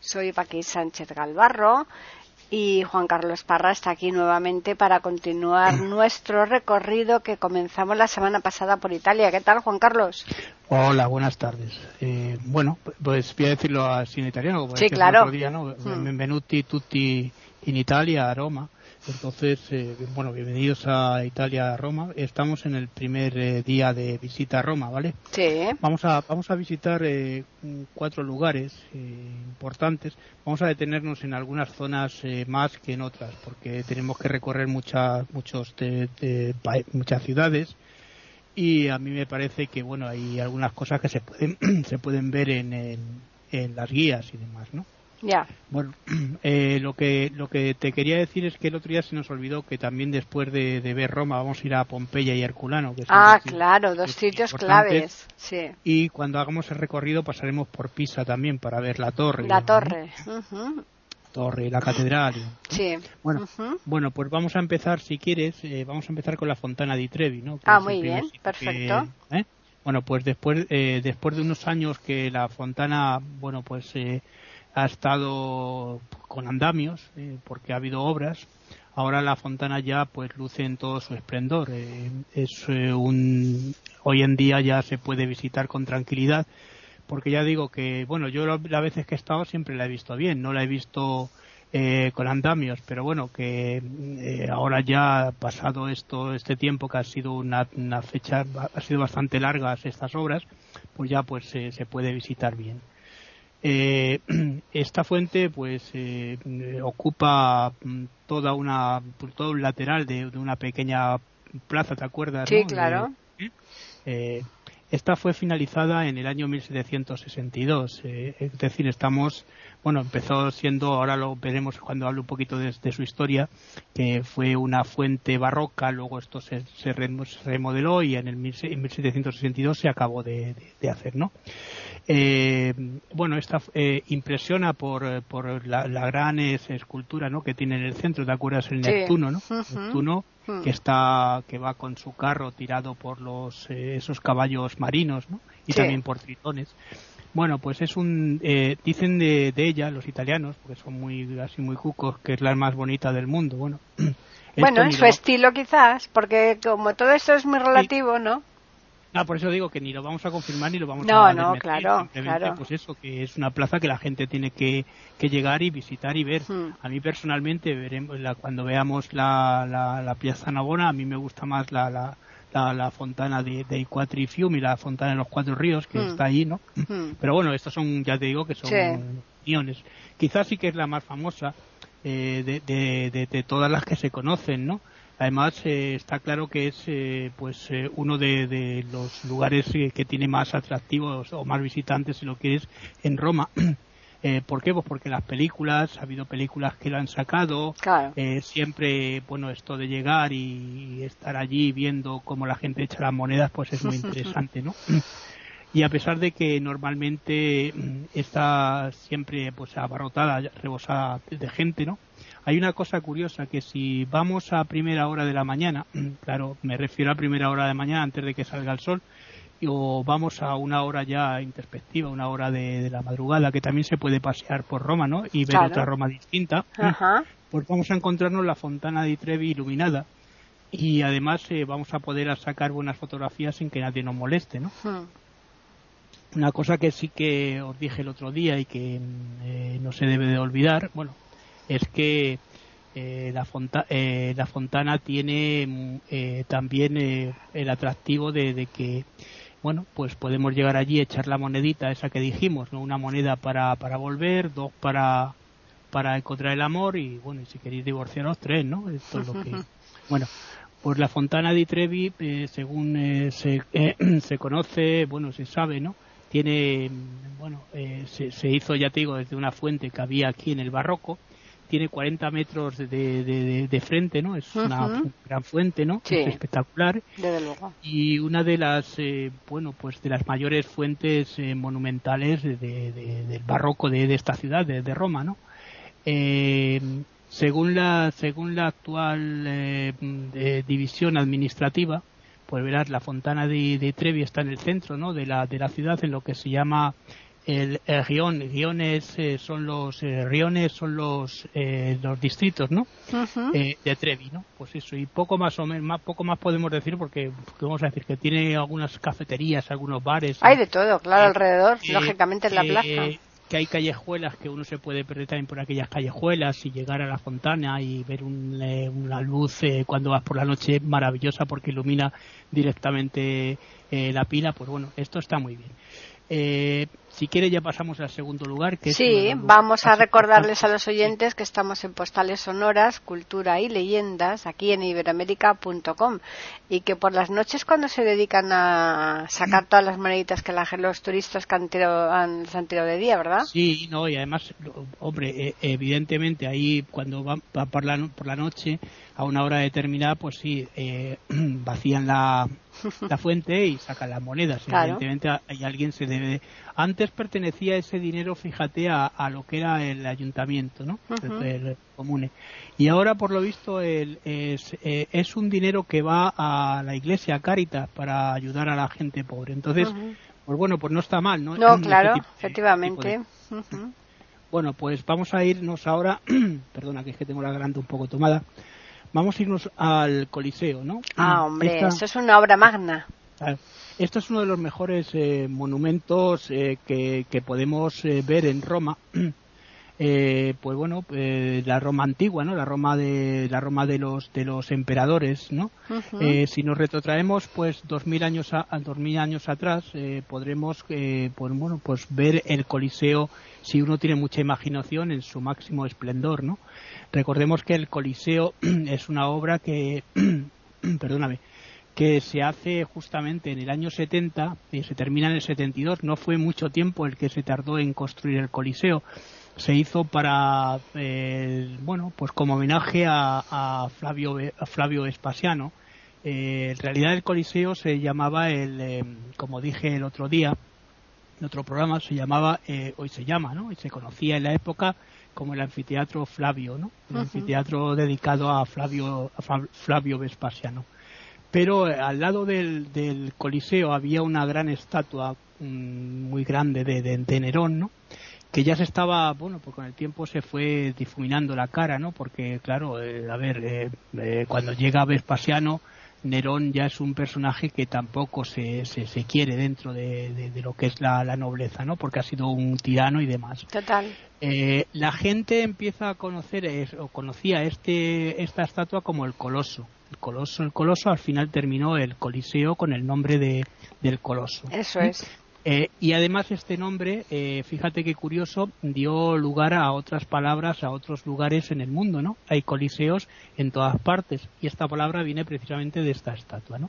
Soy Paqui Sánchez Galvarro y Juan Carlos Parra está aquí nuevamente para continuar nuestro recorrido que comenzamos la semana pasada por Italia. ¿Qué tal, Juan Carlos? Hola, buenas tardes. Eh, bueno, pues voy a decirlo así en italiano. Como sí, claro. Otro día, ¿no? Mm. Benvenuti tutti in Italia, a Roma. Entonces, eh, bueno, bienvenidos a Italia, a Roma. Estamos en el primer eh, día de visita a Roma, ¿vale? Sí. Vamos a, vamos a visitar eh, cuatro lugares importantes. Vamos a detenernos en algunas zonas más que en otras, porque tenemos que recorrer muchas, muchos muchas ciudades. Y a mí me parece que, bueno, hay algunas cosas que se pueden, se pueden ver en, en las guías y demás, ¿no? Ya. Bueno, eh, lo que lo que te quería decir es que el otro día se nos olvidó que también después de, ver Roma vamos a ir a Pompeya y Herculano. Que ah, claro, dos sitios claves. Sí. Y cuando hagamos el recorrido pasaremos por Pisa también para ver la torre. La torre. Torre, la catedral. Sí. Bueno, bueno, pues vamos a empezar, si quieres, eh, vamos a empezar con la Fontana di Trevi, ¿no? ah, muy bien, perfecto. ¿eh? Bueno, pues después después de unos años que la Fontana, bueno, pues ha estado con andamios eh, porque ha habido obras. Ahora la fontana ya pues luce en todo su esplendor. Eh, es eh, un hoy en día ya se puede visitar con tranquilidad porque ya digo que bueno yo las veces que he estado siempre la he visto bien, no la he visto con andamios, pero bueno que ahora ya pasado esto este tiempo que ha sido una, una fecha ha sido bastante largas estas obras, pues ya pues se puede visitar bien. Eh, esta fuente pues eh, ocupa mm, toda una todo un lateral de, una pequeña plaza, ¿te acuerdas? Sí, claro. Eh, esta fue finalizada en el año 1762, es decir, estamos, bueno, empezó siendo, ahora lo veremos cuando hable un poquito de, su historia, que fue una fuente barroca, luego esto se, se remodeló y en el 1762 se acabó de, de hacer, ¿no? Eh, bueno, esta eh, impresiona por, por la, gran escultura ¿no? que tiene en el centro, ¿te acuerdas? El Neptuno, ¿no? Neptuno que está que va con su carro tirado por los eh, esos caballos marinos ¿no? y también por tritones bueno pues es un eh, dicen de, de, ella los italianos porque son muy así muy cucos que es la más bonita del mundo bueno bueno en su estilo quizás porque como todo eso es muy relativo no Ah, por eso digo que ni lo vamos a confirmar ni lo vamos a a No, no, claro, claro. Pues eso, que es una plaza que la gente tiene que, que llegar y visitar y ver. Hmm. A mí personalmente, veremos la, cuando veamos la, la, la Piazza Navona, a mí me gusta más la, la, la, fontana de, de Quattro Fiumi, la fontana de los Cuatro Ríos, que hmm. está ahí, ¿no? Hmm. Pero bueno, estas son, ya te digo, que son opiniones. Quizás sí que es la más famosa eh, de, de, de todas las que se conocen, ¿no? Además, eh, está claro que es eh, pues eh, uno de, los lugares que tiene más atractivos o más visitantes, si lo quieres, en Roma. ¿Por qué? Pues porque las películas, ha habido películas que lo han sacado. siempre, bueno, esto de llegar y, estar allí viendo cómo la gente echa las monedas, pues es muy interesante, ¿no? y a pesar de que normalmente mm, está siempre pues abarrotada, rebosada de gente, ¿no? Hay una cosa curiosa que si vamos a primera hora de la mañana, claro, me refiero a primera hora de mañana antes de que salga el sol, o vamos a una hora ya introspectiva, una hora de, la madrugada, que también se puede pasear por Roma, ¿no? Y ver otra Roma distinta. Pues vamos a encontrarnos la Fontana di Trevi iluminada y además eh, vamos a poder sacar buenas fotografías sin que nadie nos moleste, ¿no? Hmm. Una cosa que sí que os dije el otro día y que eh, no se debe de olvidar, bueno, es que eh, la, eh, la, fontana tiene mm, eh, también el atractivo de, que bueno pues podemos llegar allí echar la monedita esa que dijimos no una moneda para, para volver dos para para encontrar el amor y bueno y si queréis divorciaros tres no esto es lo que bueno pues la fontana di Trevi según se, se conoce bueno se sabe no tiene, bueno, se, se, hizo, ya te digo, desde una fuente que había aquí en el barroco, tiene 40 metros de, de, de, frente, ¿no? Es una gran fuente, ¿no? Es espectacular. Desde luego. Y una de las, eh, bueno, pues de las mayores fuentes eh, monumentales del barroco de, esta ciudad, de, Roma, ¿no? Eh, según la, según la actual división administrativa, pues verás, la fontana de, Trevi está en el centro, ¿no? De la, de la ciudad, en lo que se llama el, el rión, riones eh, son los eh, riones son los eh, los distritos, ¿no? de Trevi, ¿no? Pues eso y poco más o menos, poco más podemos decir porque vamos a decir que tiene algunas cafeterías, algunos bares. Hay de todo, claro, alrededor, lógicamente en la plaza. Que hay callejuelas que uno se puede perder también por aquellas callejuelas y llegar a la fontana y ver una luz cuando vas por la noche maravillosa porque ilumina directamente la pila. Pues bueno, esto está muy bien. Si quiere ya pasamos al segundo lugar. Que sí, vamos a recordarles a los oyentes que estamos en Postales Sonoras, Cultura y Leyendas, aquí en iberamérica.com, y que por las noches cuando se dedican a sacar todas las moneditas que la, los turistas que han tirado, han, tirado de día, ¿verdad? Sí, no, y además, hombre, eh, evidentemente ahí cuando van por la, por la noche a una hora determinada, pues sí, eh, vacían la, la fuente y sacan las monedas. Evidentemente hay alguien se debe antes pertenecía ese dinero, fíjate, a, lo que era el ayuntamiento, ¿no? el, comune. Y ahora, por lo visto, el, es, eh, es, un dinero que va a la iglesia, a Caritas, para ayudar a la gente pobre. Entonces, pues bueno, pues no está mal, ¿no? No, claro, efectivamente. Bueno, pues vamos a irnos ahora, perdona que es que tengo la garganta un poco tomada, vamos a irnos al Coliseo, ¿no? Ah, hombre, eso es una obra magna. Esto es uno de los mejores eh, monumentos eh, que, podemos eh, ver en Roma. pues bueno, la Roma antigua, ¿no? La Roma de la Roma de los de los emperadores, ¿no? si nos retrotraemos, pues dos mil años a, dos mil años atrás, podremos, pues bueno, pues ver el Coliseo si uno tiene mucha imaginación en su máximo esplendor, ¿no? Recordemos que el Coliseo es una obra que, perdóname, que se hace justamente en el año 70 y se termina en el 72. No fue mucho tiempo el que se tardó en construir el Coliseo. Se hizo para, eh, bueno, pues como homenaje a, Flavio, Flavio Vespasiano. Eh, en realidad el Coliseo se llamaba, el, eh, como dije el otro día, en otro programa, se llamaba, hoy se llama, ¿no? Y se conocía en la época como el anfiteatro Flavio, ¿no? El anfiteatro dedicado a Flavio, a Flavio Vespasiano pero eh, al lado del, Coliseo había una gran estatua mm, muy grande de, de, Nerón, ¿no? que ya se estaba, bueno, pues con el tiempo se fue difuminando la cara, ¿no? Porque, claro, eh, a ver, eh, cuando llega Vespasiano, Nerón ya es un personaje que tampoco se, se, quiere dentro de, lo que es la, nobleza, ¿no? Porque ha sido un tirano y demás. Total. la gente empieza a conocer o conocía este, esta estatua como el Coloso el coloso, el coloso, al final terminó el Coliseo con el nombre de, del coloso. Eso es. Eh, y además este nombre, eh, fíjate qué curioso, dio lugar a otras palabras, a otros lugares en el mundo, ¿no? Hay coliseos en todas partes y esta palabra viene precisamente de esta estatua, ¿no?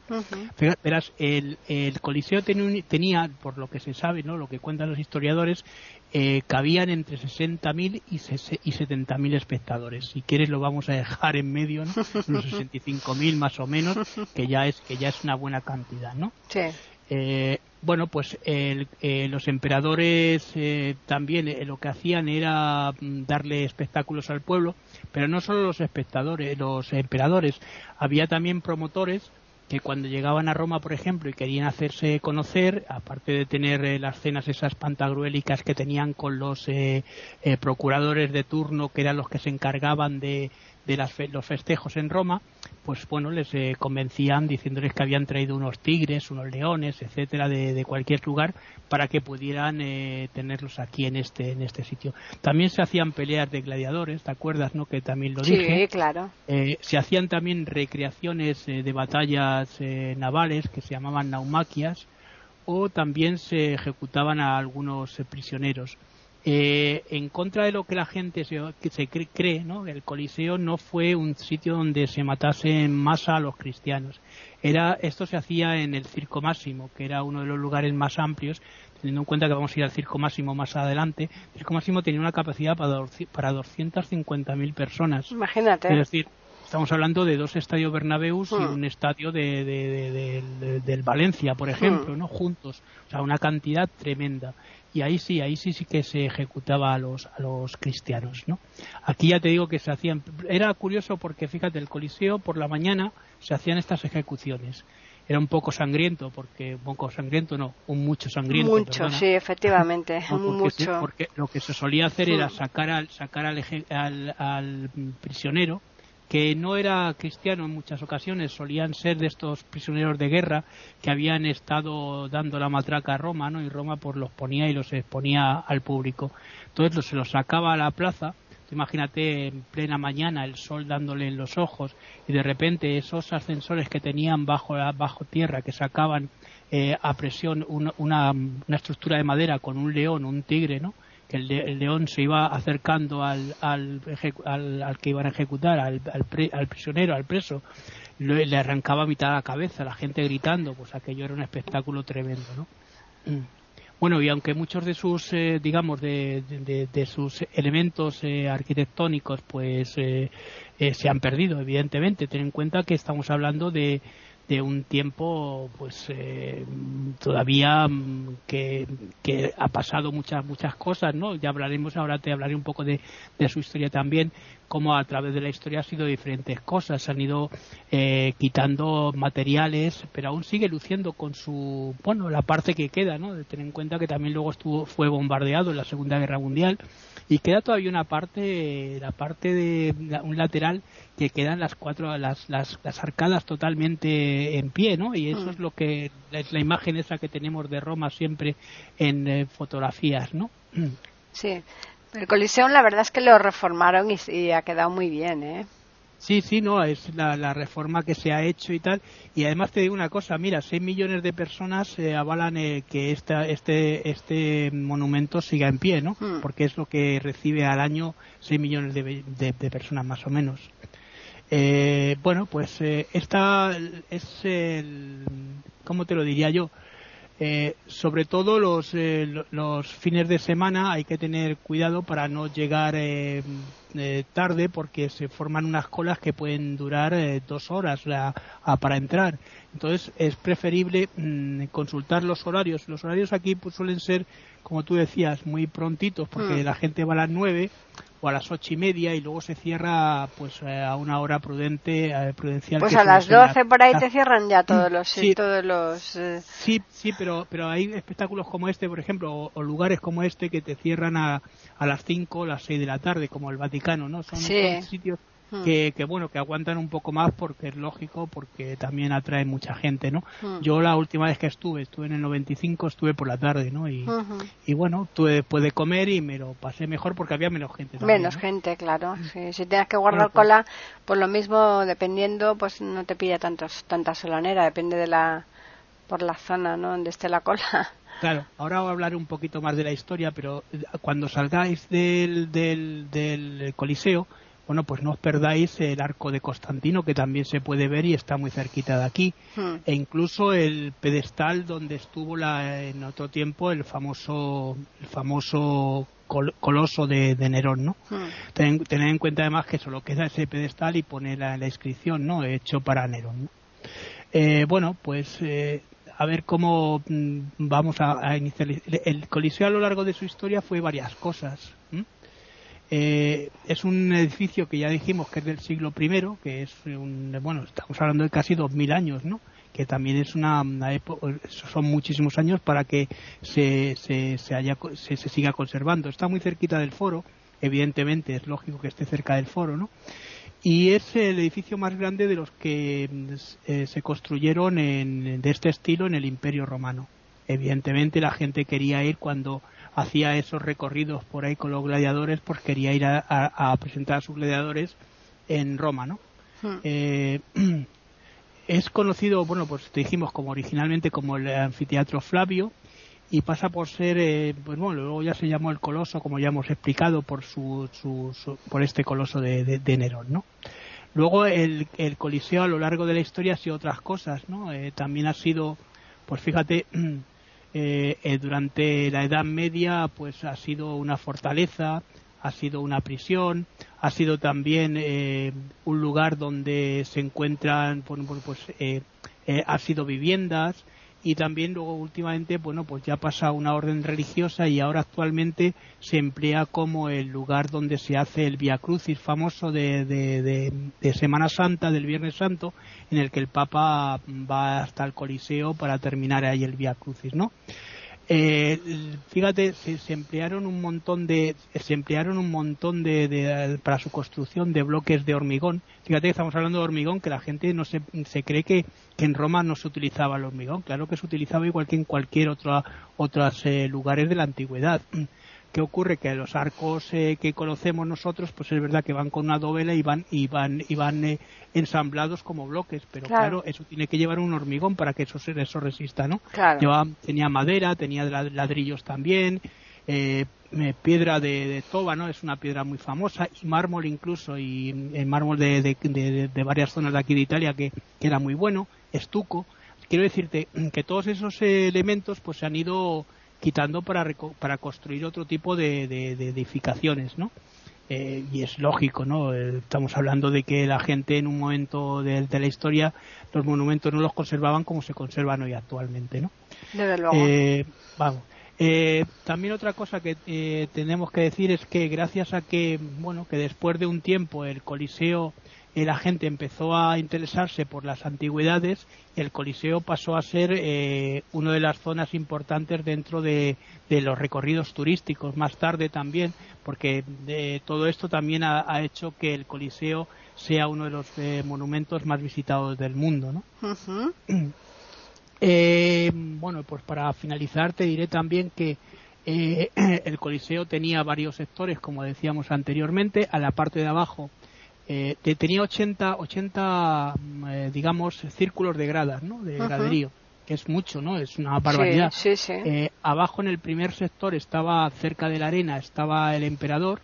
Verás, el, el coliseo tenía, por lo que se sabe, ¿no? Lo que cuentan los historiadores, eh, cabían entre 60.000 y, y 70.000 espectadores. Si quieres lo vamos a dejar en medio, ¿no? Unos 65.000 más o menos, que ya es que ya es una buena cantidad, ¿no? Sí. Eh, bueno, pues eh, los emperadores eh, también lo que hacían era mm, darle espectáculos al pueblo, pero no solo los espectadores, los emperadores, había también promotores que cuando llegaban a Roma, por ejemplo, y querían hacerse conocer, aparte de tener las cenas esas pantagruélicas que tenían con los procuradores de turno, que eran los que se encargaban de, de los festejos en Roma, pues bueno, les eh, convencían diciéndoles que habían traído unos tigres, unos leones, etcétera, de, cualquier lugar para que pudieran eh, tenerlos aquí en este en este sitio. También se hacían peleas de gladiadores, ¿te acuerdas, no? Que también lo dije. Sí, claro. Eh, se hacían también recreaciones de batallas navales que se llamaban naumaquias o también se ejecutaban a algunos prisioneros Eh, en contra de lo que la gente se, se cree, ¿no? el Coliseo no fue un sitio donde se matase en masa a los cristianos. Era, esto se hacía en el Circo Máximo, que era uno de los lugares más amplios, teniendo en cuenta que vamos a ir al Circo Máximo más adelante. El Circo Máximo tenía una capacidad para, para 250.000 personas. Imagínate. Es decir, Estamos hablando de dos estadios Bernabeus y hmm. un estadio de, del Valencia, por ejemplo, hmm. ¿no? Juntos. O sea, una cantidad tremenda. Y ahí sí, ahí sí sí que se ejecutaba a los, a los cristianos, ¿no? Aquí ya te digo que se hacían... Era curioso porque, fíjate, el Coliseo por la mañana se hacían estas ejecuciones era un poco sangriento, porque un poco sangriento no, un mucho sangriento. Mucho, sí, efectivamente, mucho. porque lo que se solía hacer era hmm. sacar al sacar al, al, prisionero que no era cristiano en muchas ocasiones, solían ser de estos prisioneros de guerra que habían estado dando la matraca a Roma, ¿no? Y Roma pues los ponía y los exponía al público. Entonces se los sacaba a la plaza, imagínate en plena mañana el sol dándole en los ojos y de repente esos ascensores que tenían bajo, bajo tierra que sacaban eh, a presión una, una, una estructura de madera con un león, un tigre, ¿no? Que el, león se iba acercando al, al, al, que iban a ejecutar, al, al, prisionero, al preso, le, le, arrancaba mitad de la cabeza, la gente gritando, pues aquello era un espectáculo tremendo, ¿no? Mm. Bueno, y aunque muchos de sus, eh, digamos, de, de, sus elementos eh, arquitectónicos, pues eh, se han perdido, evidentemente. Ten en cuenta que estamos hablando de, de un tiempo pues eh, todavía mm, que, que, ha pasado muchas muchas cosas no ya hablaremos ahora te hablaré un poco de, su historia también como a través de la historia ha sido diferentes cosas se han ido eh, quitando materiales pero aún sigue luciendo con su bueno la parte que queda no de tener en cuenta que también luego estuvo fue bombardeado en la segunda guerra mundial y queda todavía una parte la parte de un lateral que quedan las cuatro las, las, las arcadas totalmente en pie no y eso mm. es lo que es la imagen esa que tenemos de Roma siempre en eh, fotografías no sí. El Coliseo la verdad es que lo reformaron y, y ha quedado muy bien eh Sí, sí, no, es la, reforma que se ha hecho y tal. Y además te digo una cosa, mira, 6 millones de personas eh, avalan eh, que esta, este, este monumento siga en pie, ¿no? Hmm. Porque es lo que recibe al año 6 millones de, personas más o menos. Eh, bueno, pues esta es el, ¿cómo te lo diría yo? Eh, sobre todo los, eh, los fines de semana hay que tener cuidado para no llegar eh, tarde porque se forman unas colas que pueden durar dos horas para entrar. Entonces es preferible mm, consultar los horarios. Los horarios aquí pues, suelen ser, como tú decías, muy prontitos porque hmm. la gente va a las nueve o a las ocho y media y luego se cierra pues eh, a una hora prudente eh, prudencial pues a las doce por ahí te cierran ya todos los sí, todos los eh, sí sí pero pero hay espectáculos como este por ejemplo o, lugares como este que te cierran a, a las cinco o las seis de la tarde como el Vaticano no son sitios Hmm. que, bueno que aguantan un poco más porque es lógico porque también atrae mucha gente no hmm. yo la última vez que estuve estuve en el 95 estuve por la tarde no y, y bueno tuve después de comer y me lo pasé mejor porque había menos gente menos gente claro si tienes que guardar pues cola pues lo mismo dependiendo pues no te pilla tantos tanta solanera depende de la por la zona no donde esté la cola. Claro, ahora voy a hablar un poquito más de la historia, pero cuando salgáis del, del, del Coliseo, bueno, pues no os perdáis el arco de Constantino, que también se puede ver y está muy cerquita de aquí, hmm. e incluso el pedestal donde estuvo la, en otro tiempo el famoso, el famoso coloso de, Nerón, ¿no? Hmm. Tener en cuenta además que solo queda ese pedestal y pone la, inscripción, ¿no? Hecho para Nerón. Eh, bueno, pues eh, a ver cómo mm, vamos a, iniciar. El Coliseo a lo largo de su historia fue varias cosas. Eh, es un edificio que ya dijimos que es del siglo I, que es un, bueno, estamos hablando de casi 2000 años, ¿no? Que también es una, son muchísimos años para que se, se, se, haya, se, siga conservando. Está muy cerquita del foro, evidentemente es lógico que esté cerca del foro, ¿no? Y es el edificio más grande de los que eh, se construyeron en, de este estilo en el Imperio Romano. Evidentemente la gente quería ir cuando hacía esos recorridos por ahí con los gladiadores, pues quería ir a, presentar a sus gladiadores en Roma, ¿no? Hmm. Eh, es conocido, bueno, pues te dijimos como originalmente como el anfiteatro Flavio y pasa por ser, eh, pues bueno, luego ya se llamó el coloso, como ya hemos explicado, por su, por este coloso de, de, Nerón, ¿no? Luego el, el, Coliseo a lo largo de la historia ha sido otras cosas, ¿no? Eh, también ha sido, pues fíjate, eh, durante la Edad Media, pues ha sido una fortaleza, ha sido una prisión, ha sido también un lugar donde se encuentran, pues, pues ha sido viviendas, y también luego últimamente bueno pues ya pasa una orden religiosa y ahora actualmente se emplea como el lugar donde se hace el Via Crucis famoso de, de, Semana Santa del Viernes Santo en el que el Papa va hasta el Coliseo para terminar ahí el Via Crucis no eh, fíjate se, emplearon un montón de se emplearon un montón de, para su construcción de bloques de hormigón. Fíjate que estamos hablando de hormigón que la gente no se, se cree que, que en Roma no se utilizaba el hormigón. Claro que se utilizaba igual que en cualquier otro otros eh, lugares de la antigüedad ¿Qué ocurre? Que los arcos eh, que conocemos nosotros, pues es verdad que van con una dovela y van, y van, y van eh, ensamblados como bloques, pero claro. eso tiene que llevar un hormigón para que eso, eso resista, ¿no? tenía madera, tenía ladrillos también, eh, piedra de, toba, ¿no? Es una piedra muy famosa, y mármol incluso, y mármol de, de, varias zonas de aquí de Italia que, que era muy bueno, estuco. Quiero decirte que todos esos elementos pues se han ido quitando para, para construir otro tipo de, edificaciones, ¿no? Eh, y es lógico, ¿no? Eh, estamos hablando de que la gente en un momento de, la historia los monumentos no los conservaban como se conservan hoy actualmente, ¿no? Eh, vamos. también otra cosa que tenemos que decir es que gracias a que, bueno, que después de un tiempo el Coliseo la gente empezó a interesarse por las antigüedades, el Coliseo pasó a ser eh, una de las zonas importantes dentro de, los recorridos turísticos. Más tarde también, porque de todo esto también ha, hecho que el Coliseo sea uno de los eh, monumentos más visitados del mundo. ¿no? Eh, bueno, pues para finalizar te diré también que el Coliseo tenía varios sectores, como decíamos anteriormente. A la parte de abajo eh, tenía 80, 80 eh, digamos, círculos de gradas, ¿no? De graderío, que es mucho, ¿no? Es una barbaridad. Eh, abajo en el primer sector estaba, cerca de la arena, estaba el emperador.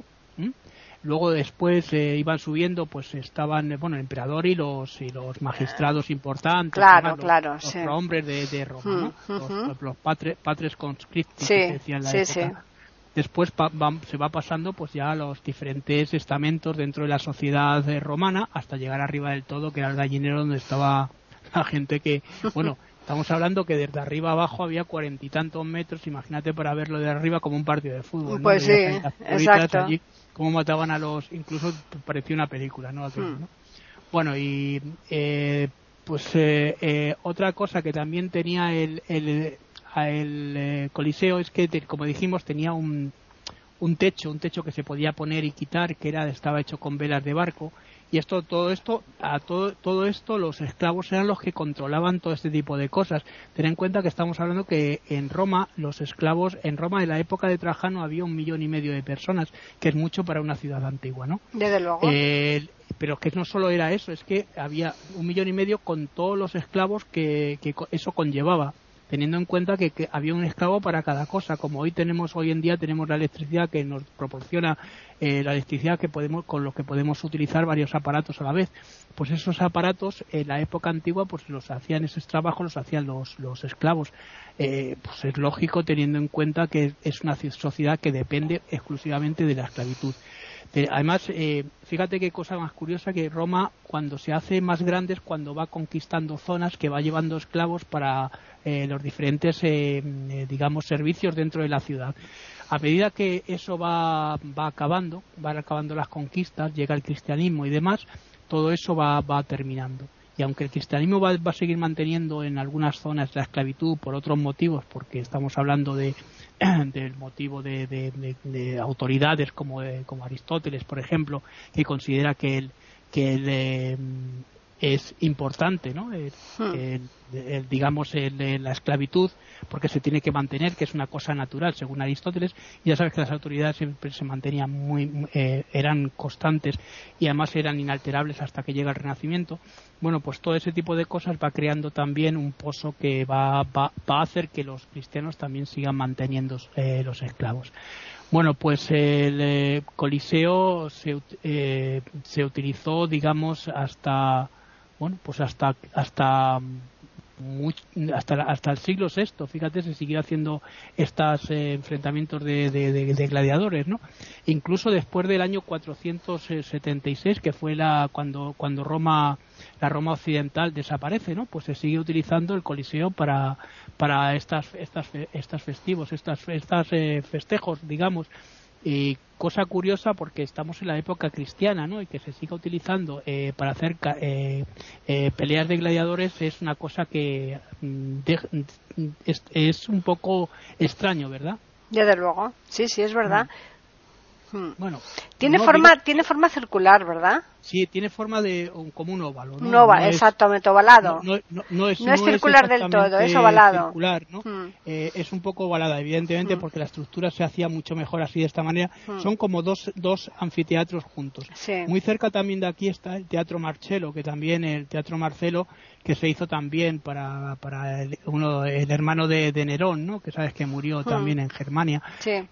Luego después iban subiendo, pues estaban, bueno, el emperador y los y los magistrados importantes, claro, claro, los, hombres de, de Roma, los, los, patres, conscripti, que decían la época después se va pasando pues ya a los diferentes estamentos dentro de la sociedad eh, romana hasta llegar arriba del todo que era el gallinero donde estaba la gente que bueno estamos hablando que desde arriba abajo había cuarenta y tantos metros imagínate para verlo de arriba como un partido de fútbol pues sí exacto. cómo mataban a los incluso parecía una película no, hmm. bueno y eh, pues eh, otra cosa que también tenía el, el eh, Coliseo es que, como dijimos, tenía un, un techo, un techo que se podía poner y quitar, que era estaba hecho con velas de barco. Y esto, todo esto, a todo, todo esto, los esclavos eran los que controlaban todo este tipo de cosas. Ten en cuenta que estamos hablando que en Roma, los esclavos, en Roma en la época de Trajano había un millón y medio de personas, que es mucho para una ciudad antigua, ¿no? Desde luego. Eh, pero que no solo era eso, es que había un millón y medio con todos los esclavos que, que eso conllevaba teniendo en cuenta que, había un esclavo para cada cosa, como hoy tenemos hoy en día tenemos la electricidad que nos proporciona eh, la electricidad que podemos con lo que podemos utilizar varios aparatos a la vez. Pues esos aparatos en la época antigua pues los hacían esos trabajos los hacían los, los esclavos. Eh, pues es lógico teniendo en cuenta que es una sociedad que depende exclusivamente de la esclavitud. Eh, además, eh, fíjate qué cosa más curiosa que Roma, cuando se hace más grande, es cuando va conquistando zonas que va llevando esclavos para eh, los diferentes, digamos, servicios dentro de la ciudad. A medida que eso va, va acabando, van acabando las conquistas, llega el cristianismo y demás, todo eso va, va terminando. Y aunque el cristianismo va, va, a seguir manteniendo en algunas zonas la esclavitud por otros motivos, porque estamos hablando de del motivo de, autoridades como, como Aristóteles, por ejemplo, que considera que el, que el, eh, es importante, ¿no? Hmm. digamos, la esclavitud, porque se tiene que mantener, que es una cosa natural, según Aristóteles. Y ya sabes que las autoridades siempre se mantenían muy, eh, eran constantes y además eran inalterables hasta que llega el Renacimiento. Bueno, pues todo ese tipo de cosas va creando también un pozo que va, va, va a hacer que los cristianos también sigan manteniendo eh, los esclavos. Bueno, pues el eh, Coliseo se, se utilizó, digamos, hasta bueno, pues hasta hasta hasta, hasta el siglo VI, fíjate, se siguió haciendo estos eh, enfrentamientos de, de, gladiadores, ¿no? Incluso después del año 476, que fue la cuando cuando Roma la Roma occidental desaparece, ¿no? Pues se sigue utilizando el Coliseo para para estas estas estas festivos, estas estas eh, festejos, digamos y cosa curiosa porque estamos en la época cristiana, ¿no? Y que se siga utilizando eh, para hacer eh, eh, peleas de gladiadores es una cosa que mm, es, un poco extraño, ¿verdad? Desde luego, sí, sí, es verdad. Mm. Hmm. Bueno, tiene forma, tiene forma circular, ¿verdad? Sí, tiene forma de como un óvalo. Un óvalo, exactamente, ovalado. No, es, circular del todo, es ovalado. Circular, ¿no? Hmm. Eh, es un poco ovalada, evidentemente, hmm. porque la estructura se hacía mucho mejor así de esta manera. Hmm. Son como dos, dos anfiteatros juntos. Muy cerca también de aquí está el Teatro Marcelo, que también el Teatro Marcelo, que se hizo también para, para el, uno, el hermano de, Nerón, ¿no? Que sabes que murió también en Germania.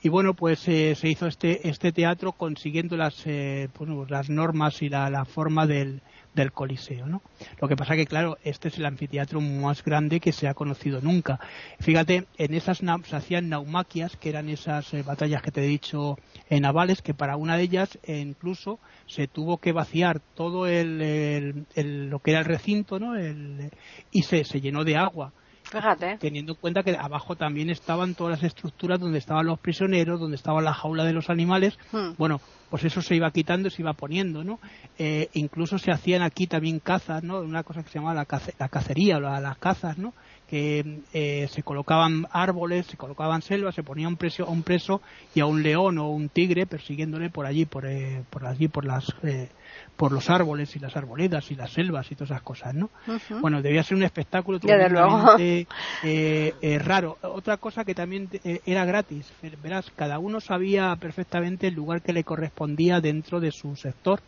Y bueno, pues eh, se hizo este, este teatro consiguiendo las, eh, pues, las normas y la la, forma del, del Coliseo, ¿no? Lo que pasa que, claro, este es el anfiteatro más grande que se ha conocido nunca. Fíjate, en esas se hacían naumaquias, que eran esas eh, batallas que te he dicho en navales, que para una de ellas eh, incluso se tuvo que vaciar todo el, lo que era el recinto, ¿no? y se, se llenó de agua Teniendo en cuenta que abajo también estaban todas las estructuras donde estaban los prisioneros, donde estaba la jaula de los animales. Hmm. Bueno, pues eso se iba quitando y se iba poniendo, ¿no? Eh, incluso se hacían aquí también cazas, ¿no? Una cosa que se llamaba la, la cacería, las cazas, ¿no? Que eh, se colocaban árboles, se colocaban selvas, se ponía un, preso, un preso y a un león o un tigre persiguiéndole por allí, por, eh, por allí, por las por los árboles y las arboledas y las selvas y todas esas cosas, ¿no? Bueno, debía ser un espectáculo totalmente eh, eh, raro. Otra cosa que también eh, era gratis, verás, cada uno sabía perfectamente el lugar que le correspondía dentro de su sector.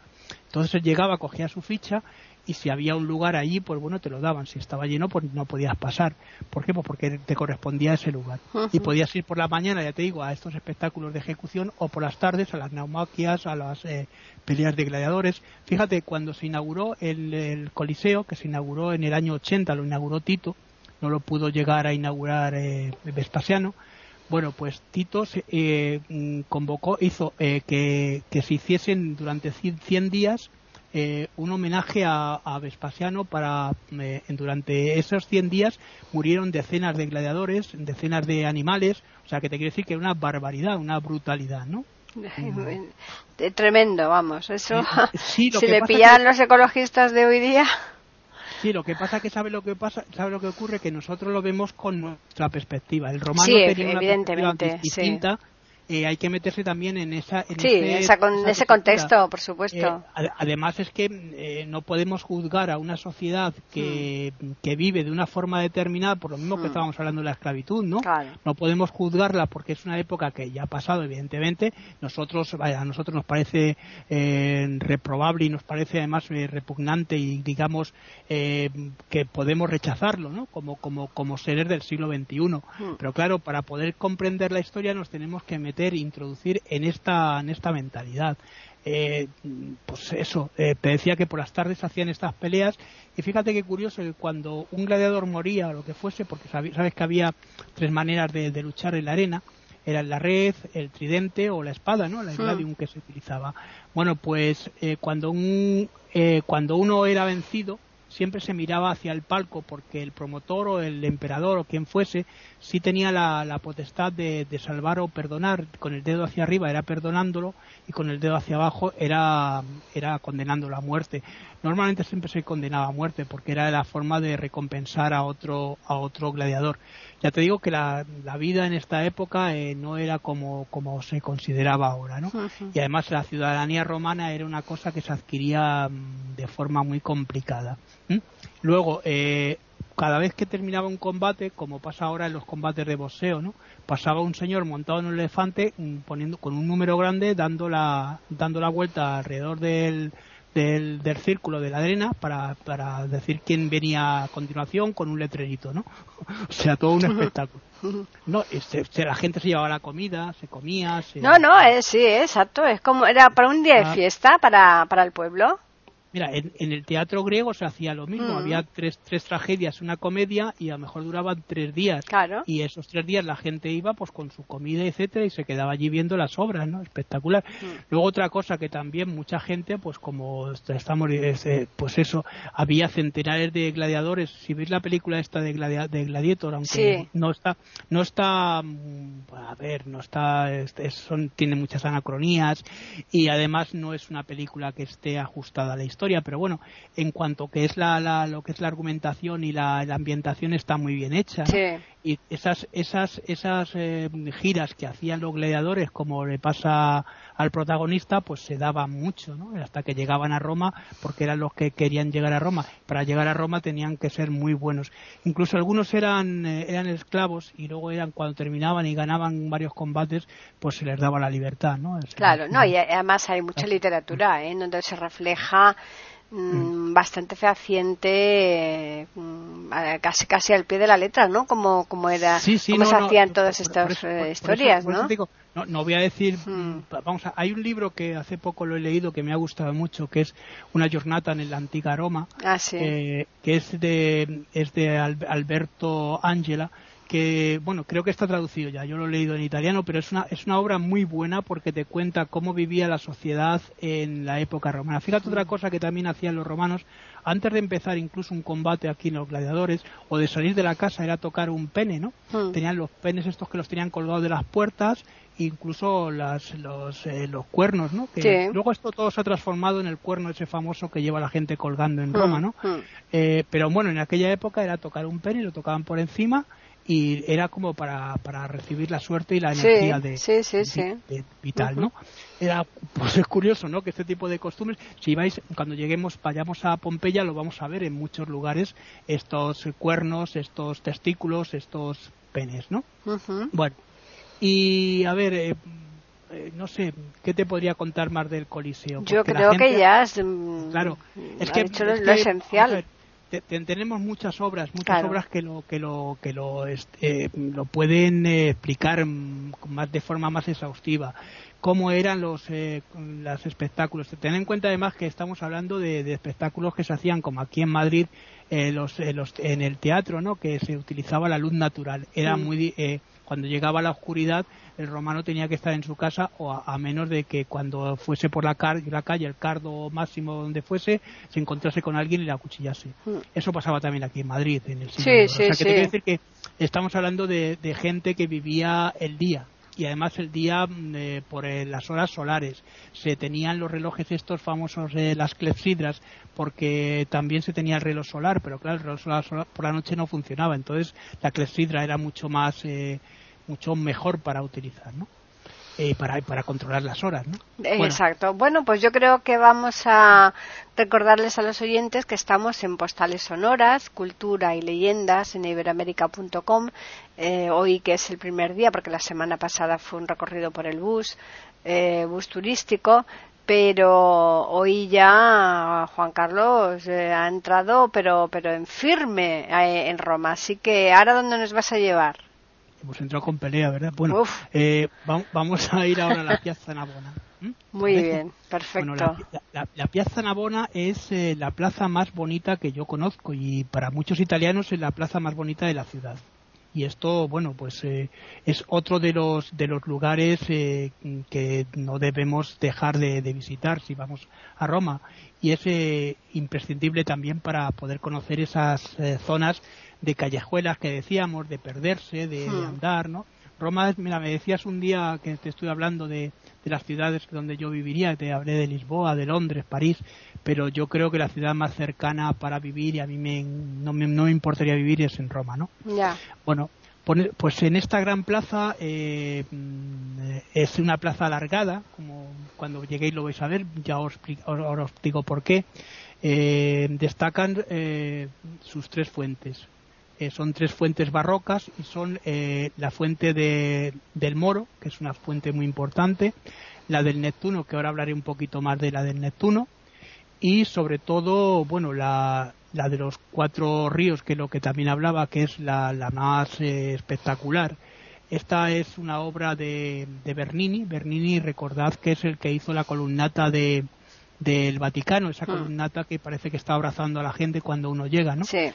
Entonces él llegaba, cogía su ficha y si había un lugar allí, pues bueno, te lo daban. Si estaba lleno, pues no podías pasar. ¿Por qué? Pues porque te correspondía ese lugar. Y podías ir por la mañana, ya te digo, a estos espectáculos de ejecución o por las tardes a las naumaquias, a las eh, peleas de gladiadores. Fíjate, cuando se inauguró el, Coliseo, que se inauguró en el año 80, lo inauguró Tito, no lo pudo llegar a inaugurar eh, Vespasiano. Bueno, pues Tito eh, mm, convocó, hizo que, que se hiciesen durante 100 días eh, un homenaje a, Vespasiano para eh, durante esos 100 días murieron decenas de gladiadores, decenas de animales, o sea que te quiero decir que era una barbaridad, una brutalidad, ¿no? Tremendo, vamos, eso si le pillan los ecologistas de hoy día. Sí, lo que pasa que sabe lo que pasa, sabe lo que ocurre que nosotros lo vemos con nuestra perspectiva. El romano tenía una evidentemente, distinta eh, hay que meterse también en esa en ese, contexto por supuesto. Eh, además es que eh, no podemos juzgar a una sociedad que, hmm. que, vive de una forma determinada por lo mismo que hmm. estábamos hablando de la esclavitud no no podemos juzgarla porque es una época que ya ha pasado evidentemente. Nosotros vaya, a nosotros nos parece reprobable y nos parece además repugnante y digamos que podemos rechazarlo no como como como seres del siglo XXI hmm. pero claro para poder comprender la historia nos tenemos que meter introducir en esta, en esta mentalidad. Eh, pues eso, eh, te decía que por las tardes hacían estas peleas y fíjate qué curioso que cuando un gladiador moría o lo que fuese, porque sabes que había tres maneras de, luchar en la arena, era la red, el tridente o la espada, ¿no? La gladium que se utilizaba. Bueno, pues eh, cuando, un, cuando uno era vencido, siempre se miraba hacia el palco porque el promotor o el emperador o quien fuese sí tenía la, potestad de, salvar o perdonar. Con el dedo hacia arriba era perdonándolo y con el dedo hacia abajo era, era condenándolo a muerte. Normalmente siempre se condenaba a muerte porque era la forma de recompensar a otro, a otro gladiador. Ya te digo que la, vida en esta época eh, no era como, como se consideraba ahora, ¿no? Y además la ciudadanía romana era una cosa que se adquiría mm, de forma muy complicada. Luego, eh, cada vez que terminaba un combate, como pasa ahora en los combates de boxeo, ¿no? Pasaba un señor montado en un elefante mm, poniendo con un número grande dando la dando la vuelta alrededor del, del, del círculo de la arena para, para decir quién venía a continuación con un letrerito, ¿no? o sea, todo un espectáculo. No, este, la gente se llevaba la comida, se comía. Se... No, no, eh, sí, exacto. Es como era para un día de ah. fiesta para, para el pueblo. Mira, en, el teatro griego se hacía lo mismo. Mm. Había tres, tres tragedias, una comedia, y a lo mejor duraban tres días. Claro. Y esos tres días la gente iba pues con su comida, etcétera, y se quedaba allí viendo las obras, ¿no? Espectacular. Mm. Luego otra cosa que también mucha gente, pues como estamos, eh, pues eso, había centenares de gladiadores. Si veis la película esta de, de Gladiator, aunque no está, no está, mm, a ver, no está, son, tiene muchas anacronías y además no es una película que esté ajustada a la historia pero bueno, en cuanto que es la, lo que es la argumentación y la, ambientación está muy bien hecha. Y esas, esas, esas eh, giras que hacían los gladiadores, como le pasa al protagonista, pues se daban mucho, ¿no? Hasta que llegaban a Roma, porque eran los que querían llegar a Roma. Para llegar a Roma tenían que ser muy buenos. Incluso algunos eran, eh, eran esclavos y luego eran cuando terminaban y ganaban varios combates, pues se les daba la libertad, ¿no? claro, no, y además hay mucha literatura, ¿eh? Donde se refleja Mm, bastante fehaciente, mm, casi casi al pie de la letra, ¿no? Como, como era, se hacían todas estas eh, historias, ¿no? ¿no? voy a decir, mm. vamos, a, hay un libro que hace poco lo he leído que me ha gustado mucho, que es una jornada en la antigua Roma, ah, que es de, es de Alberto Angela, que bueno creo que está traducido ya yo lo he leído en italiano pero es una es una obra muy buena porque te cuenta cómo vivía la sociedad en la época romana fíjate otra cosa que también hacían los romanos antes de empezar incluso un combate aquí en los gladiadores o de salir de la casa era tocar un pene no hmm. tenían los penes estos que los tenían colgados de las puertas incluso las, los, eh, los cuernos, ¿no? Que luego esto todo se ha transformado en el cuerno ese famoso que lleva la gente colgando en hmm. Roma, ¿no? Hmm. Eh, pero bueno, en aquella época era tocar un pene, lo tocaban por encima y era como para, para recibir la suerte y la energía de, vital, ¿no? Era, pues es curioso, ¿no? Que este tipo de costumbres, si vais, cuando lleguemos, vayamos a Pompeya, lo vamos a ver en muchos lugares, estos cuernos, estos testículos, estos penes, ¿no? Bueno, y a ver, eh, eh, no sé, ¿qué te podría contar más del Coliseo? Yo creo que ya has, claro, es que, hecho lo, esencial tenemos muchas obras, muchas obras que lo que lo que lo, este, lo pueden eh, explicar más de forma más exhaustiva cómo eran los, eh, los espectáculos. Ten en cuenta además que estamos hablando de, espectáculos que se hacían como aquí en Madrid eh, los, los, en el teatro, ¿no? Que se utilizaba la luz natural. Era mm. muy cuando llegaba la oscuridad, el romano tenía que estar en su casa o a, menos de que cuando fuese por la, la, calle, el cardo máximo donde fuese, se encontrase con alguien y la acuchillase. Hmm. Eso pasaba también aquí en Madrid en el siglo. Sí, o sea, que te quiero decir que estamos hablando de, gente que vivía el día y además el día mm, eh, por eh, las horas solares. Se tenían los relojes estos famosos de las clepsidras porque también se tenía el reloj solar, pero claro, el reloj solar, por la noche no funcionaba, entonces la clepsidra era mucho más eh, mucho mejor para utilizar, ¿no? Eh, para, para controlar las horas, ¿no? Exacto. Bueno, pues yo creo que vamos a recordarles a los oyentes que estamos en Postales Sonoras, Cultura y Leyendas en iberoamérica.com. Eh, hoy que es el primer día, porque la semana pasada fue un recorrido por el bus, eh, bus turístico, pero hoy ya Juan Carlos eh, ha entrado, pero, pero en firme eh, en Roma. Así que, ¿ahora dónde nos vas a llevar? Hemos entrado con pelea, ¿verdad? Bueno, eh, vamos a ir ahora a la Piazza Navona. Muy bien, perfecto. la, Piazza Navona es eh, la plaza más bonita que yo conozco y para muchos italianos es la plaza más bonita de la ciudad. y esto bueno pues eh, es otro de los de los lugares eh, que no debemos dejar de, visitar si vamos a Roma y es eh, imprescindible también para poder conocer esas zonas de callejuelas que decíamos de perderse de, hmm. andar no Roma mira me decías un día que te estoy hablando de, de las ciudades donde yo viviría te hablé de Lisboa de Londres París pero yo creo que la ciudad más cercana para vivir y a mí me, no, me, no me importaría vivir es en Roma, ¿no? Ya. Bueno, pues en esta gran plaza eh, es una plaza alargada, como cuando lleguéis lo vais a ver, ya os, ahora os digo por qué. Eh, destacan eh, sus tres fuentes. Son tres fuentes barrocas y son la fuente de, del Moro, que es una fuente muy importante, la del Neptuno, que ahora hablaré un poquito más de la del Neptuno, y sobre todo, bueno, la, la de los cuatro ríos, que es lo que también hablaba, que es la, la más eh, espectacular. Esta es una obra de, de, Bernini. Bernini, recordad que es el que hizo la columnata de, del Vaticano, esa ah. columnata que parece que está abrazando a la gente cuando uno llega, ¿no? Sí.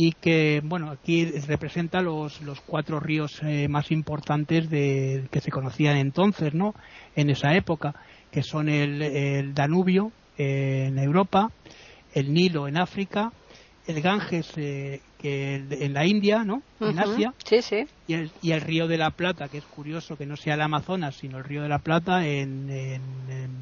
Y que, bueno, aquí representa los, los cuatro ríos eh, más importantes de, que se conocían entonces, ¿no? En esa época, que son el, el Danubio, en Europa, el Nilo en África, el Ganges eh, que en la India, ¿no? En Asia. Sí, sí. Y el, y el, Río de la Plata, que es curioso que no sea el Amazonas, sino el Río de la Plata en,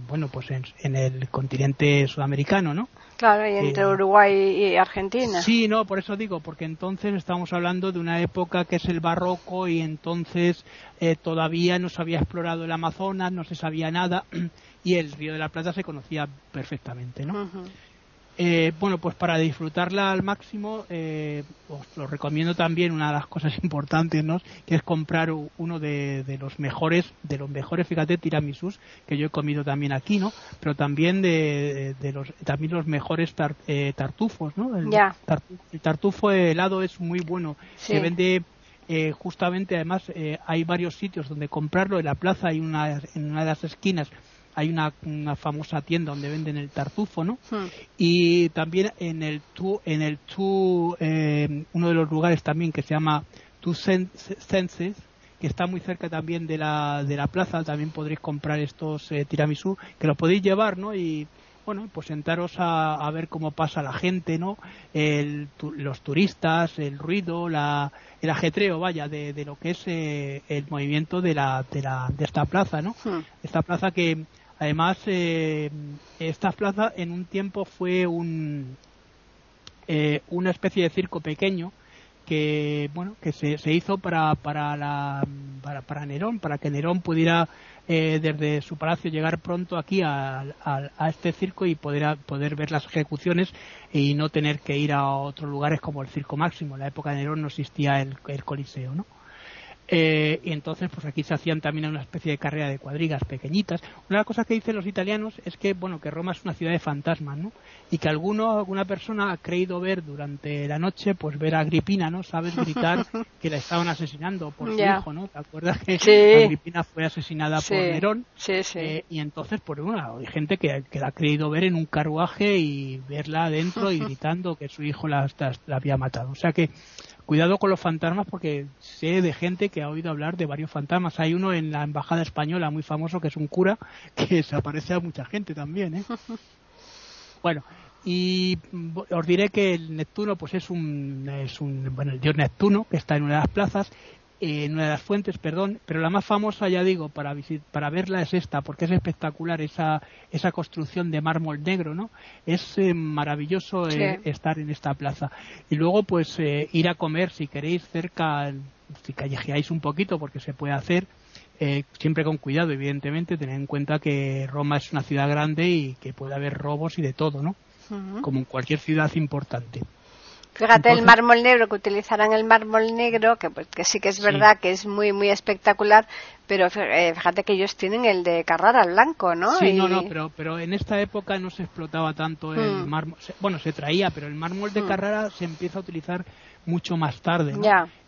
bueno, pues en, el continente sudamericano, ¿no? Claro, y entre eh, Uruguay y Argentina. Sí, no, por eso digo, porque entonces estamos hablando de una época que es el barroco y entonces eh, todavía no se había explorado el Amazonas, no se sabía nada y el Río de la Plata se conocía perfectamente, ¿no? Eh, bueno, pues para disfrutarla al máximo, eh, os lo recomiendo también una de las cosas importantes, ¿no? Que es comprar uno de, los mejores, de los mejores, fíjate, tiramisus que yo he comido también aquí, ¿no? Pero también de, los, también los mejores eh, tartufos, ¿no? El, tartufo helado es muy bueno. Se vende justamente, además, hay varios sitios donde comprarlo. En la plaza hay una, en una de las esquinas hay una, famosa tienda donde venden el tartufo, ¿no? Hmm. Y también en el tu, en el tu, eh, uno de los lugares también que se llama Tu Senses, que está muy cerca también de la, de la plaza, también podréis comprar estos eh, tiramisú, que los podéis llevar, ¿no? Y bueno, pues sentaros a, ver cómo pasa la gente, ¿no? El, los turistas, el ruido, la, el ajetreo, vaya, de, de lo que es eh, el movimiento de, la, de, la, de esta plaza, ¿no? Hmm. Esta plaza que Además, eh, esta plaza en un tiempo fue un, eh, una especie de circo pequeño que bueno que se, se hizo para para, la, para para Nerón para que Nerón pudiera eh, desde su palacio llegar pronto aquí a, a, este circo y poder poder ver las ejecuciones y no tener que ir a otros lugares como el circo máximo. En la época de Nerón no existía el, el coliseo no eh, y entonces, pues aquí se hacían también una especie de carrera de cuadrigas pequeñitas. Una de las cosas que dicen los italianos es que, bueno, que Roma es una ciudad de fantasmas, ¿no? Y que alguno, alguna persona ha creído ver durante la noche, pues ver a Agripina, ¿no? Sabes gritar que la estaban asesinando por su hijo, ¿no? ¿Te acuerdas que Agripina fue asesinada por Nerón? Sí, sí. Eh, y entonces, por pues, una, hay gente que, la ha creído ver en un carruaje y verla adentro y gritando que su hijo la, la había matado. O sea que cuidado con los fantasmas porque sé de gente que ha oído hablar de varios fantasmas. Hay uno en la embajada española muy famoso que es un cura que se aparece a mucha gente también. ¿eh? Bueno, y os diré que el Neptuno pues es un, es un bueno el dios Neptuno que está en una de las plazas en una de las fuentes, perdón, pero la más famosa, ya digo, para, para verla es esta, porque es espectacular esa, esa construcción de mármol negro, ¿no? Es eh, maravilloso eh, estar en esta plaza. Y luego, pues, eh, ir a comer, si queréis, cerca, si callejeáis un poquito, porque se puede hacer, siempre con cuidado, evidentemente, tener en cuenta que Roma es una ciudad grande y que puede haber robos y de todo, ¿no? Como en cualquier ciudad importante. Fíjate el mármol negro, que utilizarán el mármol negro, que, pues, que sí que es verdad que es muy, muy espectacular, Pero eh, fíjate que ellos tienen el de Carrara blanco, ¿no? Sí, no, no, pero, pero en esta época no se explotaba tanto el mm. mármol. Bueno, se traía, pero el mármol de mm. Carrara se empieza a utilizar mucho más tarde.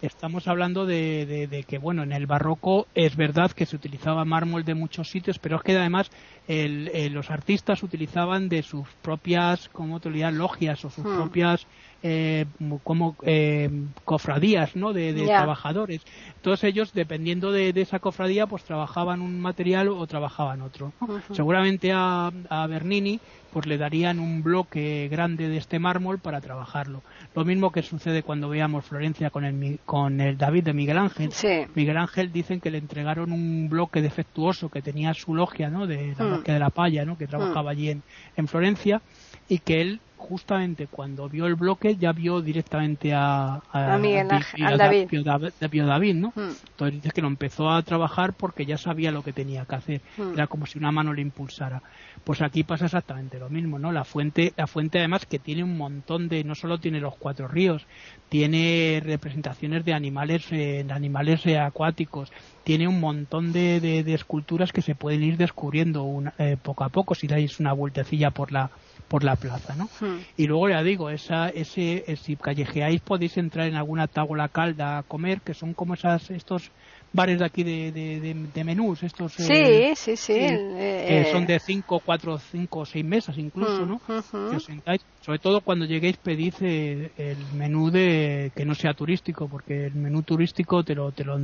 Estamos hablando de, que, bueno, en el barroco es verdad que se utilizaba mármol de muchos sitios, pero es que además los artistas utilizaban de sus propias, como te logias o sus hmm. propias eh, como eh, cofradías ¿no? de, trabajadores. Todos ellos, dependiendo de, esa cofradía, pues trabajaban un material o trabajaban otro. Seguramente a, a, Bernini pues le darían un bloque grande de este mármol para trabajarlo. Lo mismo que sucede cuando veamos Florencia con el, con el David de Miguel Ángel. Miguel Ángel dicen que le entregaron un bloque defectuoso que tenía su logia, ¿no? De la logia de la Palla, ¿no? Que trabajaba hmm. allí en, en Florencia y que él justamente cuando vio el bloque ya vio directamente a, a, Miguel Ángel, David. David, ¿no? Hmm. Entonces dice que lo empezó a trabajar porque ya sabía lo que tenía que hacer. Hmm. Era como si una mano le impulsara. Pues aquí pasa exactamente lo mismo, ¿no? La fuente, la fuente además que tiene un montón de, no solo tiene los cuatro ríos, tiene representaciones de animales, eh, de animales eh, acuáticos, tiene un montón de, de, esculturas que se pueden ir descubriendo eh, poco a poco si dais una vueltecilla por la por la plaza, ¿no? Hmm. Y luego ya digo, esa, ese, eh, si callejeáis podéis entrar en alguna tábola calda a comer, que son como esas, estos bares de aquí de, de, menús, estos... Sí, eh, sí, sí. Eh, son de 5, 4, 5 o 6 mesas incluso, hmm, ¿no? Hmm, que os sentáis. Sobre todo cuando lleguéis pedid el menú de que no sea turístico, porque el menú turístico te lo, te lo,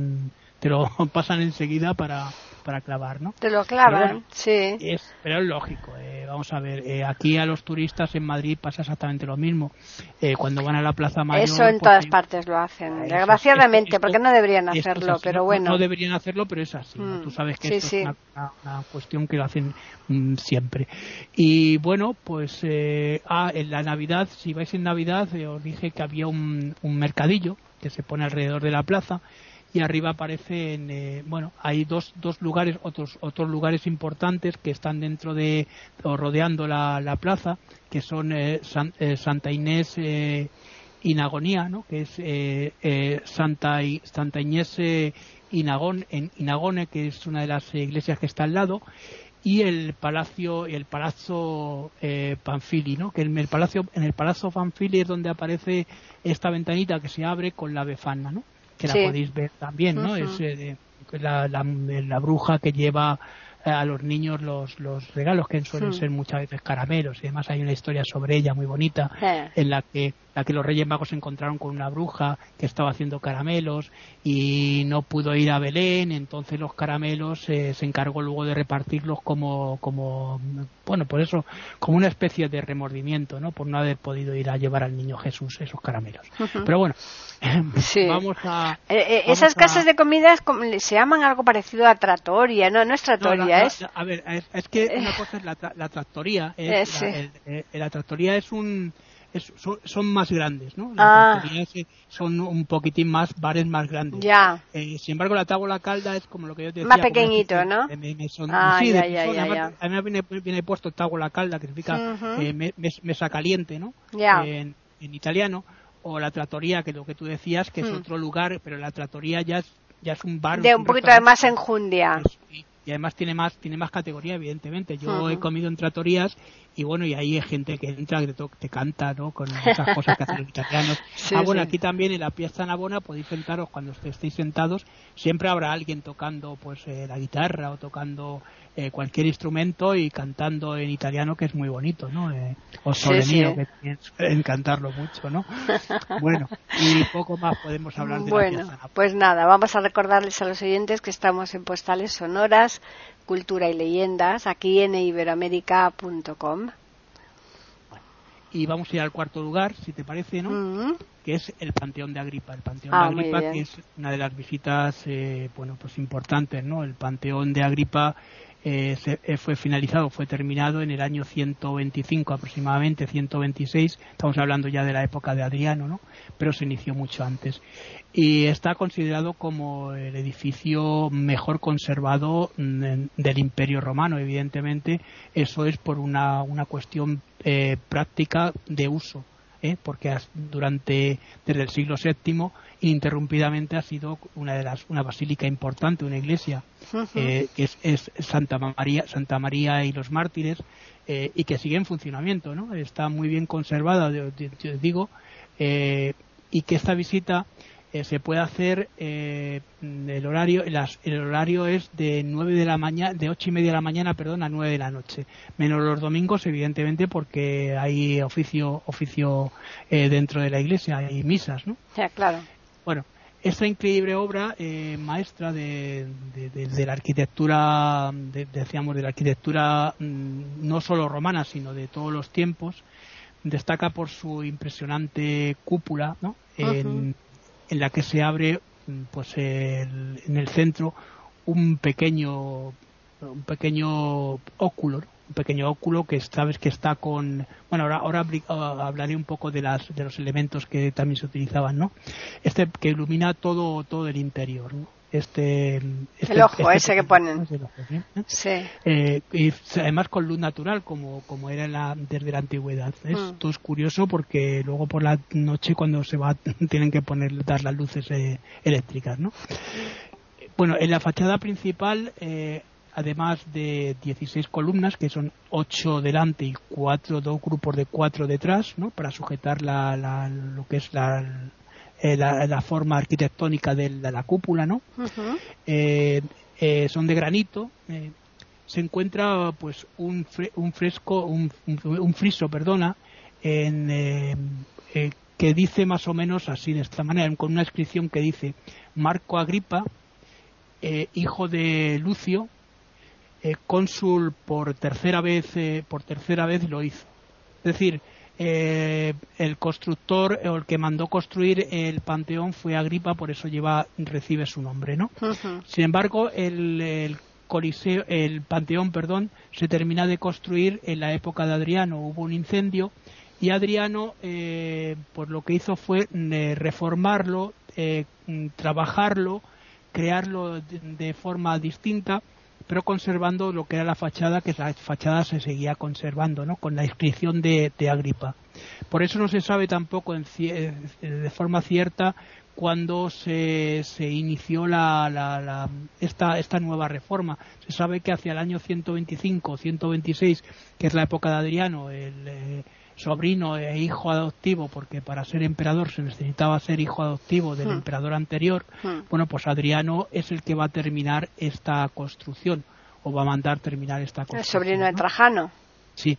te lo pasan enseguida para para clavar, ¿no? Te lo clavan, sí. pero es lógico. Eh, vamos a ver, eh, aquí a los turistas en Madrid pasa exactamente lo mismo. Eh, cuando van a la Plaza Mayor... Eso en todas partes lo hacen, desgraciadamente, porque no deberían hacerlo, pero bueno. No, deberían hacerlo, pero es así. Mm, Tú sabes que esto es una, cuestión que lo hacen mm, siempre. Y bueno, pues ah, en la Navidad, si vais en Navidad, os dije que había un, un mercadillo que se pone alrededor de la plaza y arriba aparecen, eh, bueno, hay dos, dos lugares, otros, otros lugares importantes que están dentro de, o rodeando la, la plaza, que son eh, eh, Santa Inés Inagonía, ¿no? que es Santa, Santa Inés Inagón, en Inagone, que es una de las iglesias que está al lado, y el palacio el palazzo Panfili, ¿no? Que en el palacio en el palazzo Panfili es donde aparece esta ventanita que se abre con la befana, ¿no? Que la podéis ver también, ¿no? Es eh, la, la, la, bruja que lleva eh, a los niños los, los regalos que suelen ser muchas veces caramelos y además hay una historia sobre ella muy bonita en la que la que los Reyes Magos se encontraron con una bruja que estaba haciendo caramelos y no pudo ir a Belén, entonces los caramelos eh, se encargó luego de repartirlos como, como, bueno, por eso, como una especie de remordimiento, ¿no? Por no haber podido ir a llevar al niño Jesús esos caramelos. Pero bueno, vamos a... Eh, eh, esas casas de comidas se llaman algo parecido a tratoria, ¿no? No es tratoria, es... A ver, es, que una cosa es la, la tractoría, es, la tractoría es un son, más grandes, ¿no? Ah. son un poquitín más, bares más grandes. Ya. Eh, sin embargo, la tábula calda es como lo que yo te decía. Más pequeñito, ¿no? ah, sí, ya, ya, ya, A mí viene, viene puesto tábula calda, que significa eh, mesa caliente, ¿no? En, italiano. O la tratoría, que lo que tú decías, que es hmm. otro lugar, pero la tratoría ya es, ya es un bar. De un, poquito de más enjundia. y además tiene más tiene más categoría evidentemente yo he comido en tratorías y bueno, y ahí hay gente que entra, que te, canta, ¿no? Con esas cosas que hacen los italianos. ah, bueno, aquí también en la pieza Navona podéis sentaros cuando estéis sentados, siempre habrá alguien tocando pues eh, la guitarra o tocando eh, cualquier instrumento y cantando en italiano que es muy bonito, ¿no? Eh, o solenio, que suelen cantarlo mucho, ¿no? bueno, y poco más podemos hablar de bueno, la pues nada, vamos a recordarles a los oyentes que estamos en postales sonoras Cultura y Leyendas aquí en iberoamérica.com. Y vamos a ir al cuarto lugar, si te parece, ¿no? Mm. Que es el Panteón de Agripa. El Panteón de ah, Agripa, que es una de las visitas, eh, bueno, pues importantes, ¿no? El Panteón de Agripa eh, eh, fue finalizado, fue terminado en el año 125 aproximadamente, 126, estamos hablando ya de la época de Adriano, ¿no? pero se inició mucho antes. Y está considerado como el edificio mejor conservado del Imperio Romano, evidentemente, eso es por una, una cuestión eh, práctica de uso ¿eh? porque durante desde el siglo VII ininterrumpidamente ha sido una de las una basílica importante, una iglesia eh, que es, Santa María Santa María y los mártires eh, y que sigue en funcionamiento, ¿no? Está muy bien conservada, digo, y que esta visita eh, se puede hacer eh, el horario el horario es de nueve de la mañana de ocho y media de la mañana perdón a nueve de la noche. Menos los domingos evidentemente porque hay oficio oficio eh, dentro de la iglesia hay misas no ya claro. Bueno esta increíble obra maestra de, la arquitectura decíamos de la arquitectura mm, no solo romana sino de todos los tiempos destaca por su impresionante cúpula ¿no? en, en la que se abre pues en el centro un pequeño un pequeño óculo un pequeño óculo que sabes que está con bueno ahora ahora ah, hablaré un poco de las de los elementos que también se utilizaban no este que ilumina todo todo el interior ¿no? Este, este, el ojo este ese que ponen. sí. Eh, y además con luz natural como como era la, desde la antigüedad. Esto mm. es curioso porque luego por la noche cuando se va tienen que poner dar las luces eh, eléctricas no bueno en la fachada principal eh, además de 16 columnas que son 8 delante y cuatro dos grupos de cuatro detrás no para sujetar la, la, lo que es la eh, la, forma arquitectónica de la, cúpula, ¿no? Eh, eh, son de granito. se encuentra pues un, un fresco, un, un, friso, perdona, en, que dice más o menos así de esta manera, con una inscripción que dice Marco Agripa, hijo de Lucio, cónsul por tercera vez, por tercera vez lo hizo. Es decir, eh, el constructor o el que mandó construir el panteón fue Agripa, por eso lleva recibe su nombre, ¿no? Sin embargo, el, coliseo, el panteón, perdón, se termina de construir en la época de Adriano. Hubo un incendio y Adriano, eh, pues lo que hizo fue eh, reformarlo, trabajarlo, crearlo de forma distinta pero conservando lo que era la fachada, que la fachada se seguía conservando, ¿no? Con la inscripción de, Agripa. Por eso no se sabe tampoco eh, de forma cierta cuando se, inició la, esta, esta nueva reforma. Se sabe que hacia el año 125, 126, que es la época de Adriano, el, eh, sobrino e hijo adoptivo, porque para ser emperador se necesitaba ser hijo adoptivo del hmm. emperador anterior, hmm. bueno, pues Adriano es el que va a terminar esta construcción, o va a mandar terminar esta construcción. El sobrino de Trajano. Sí.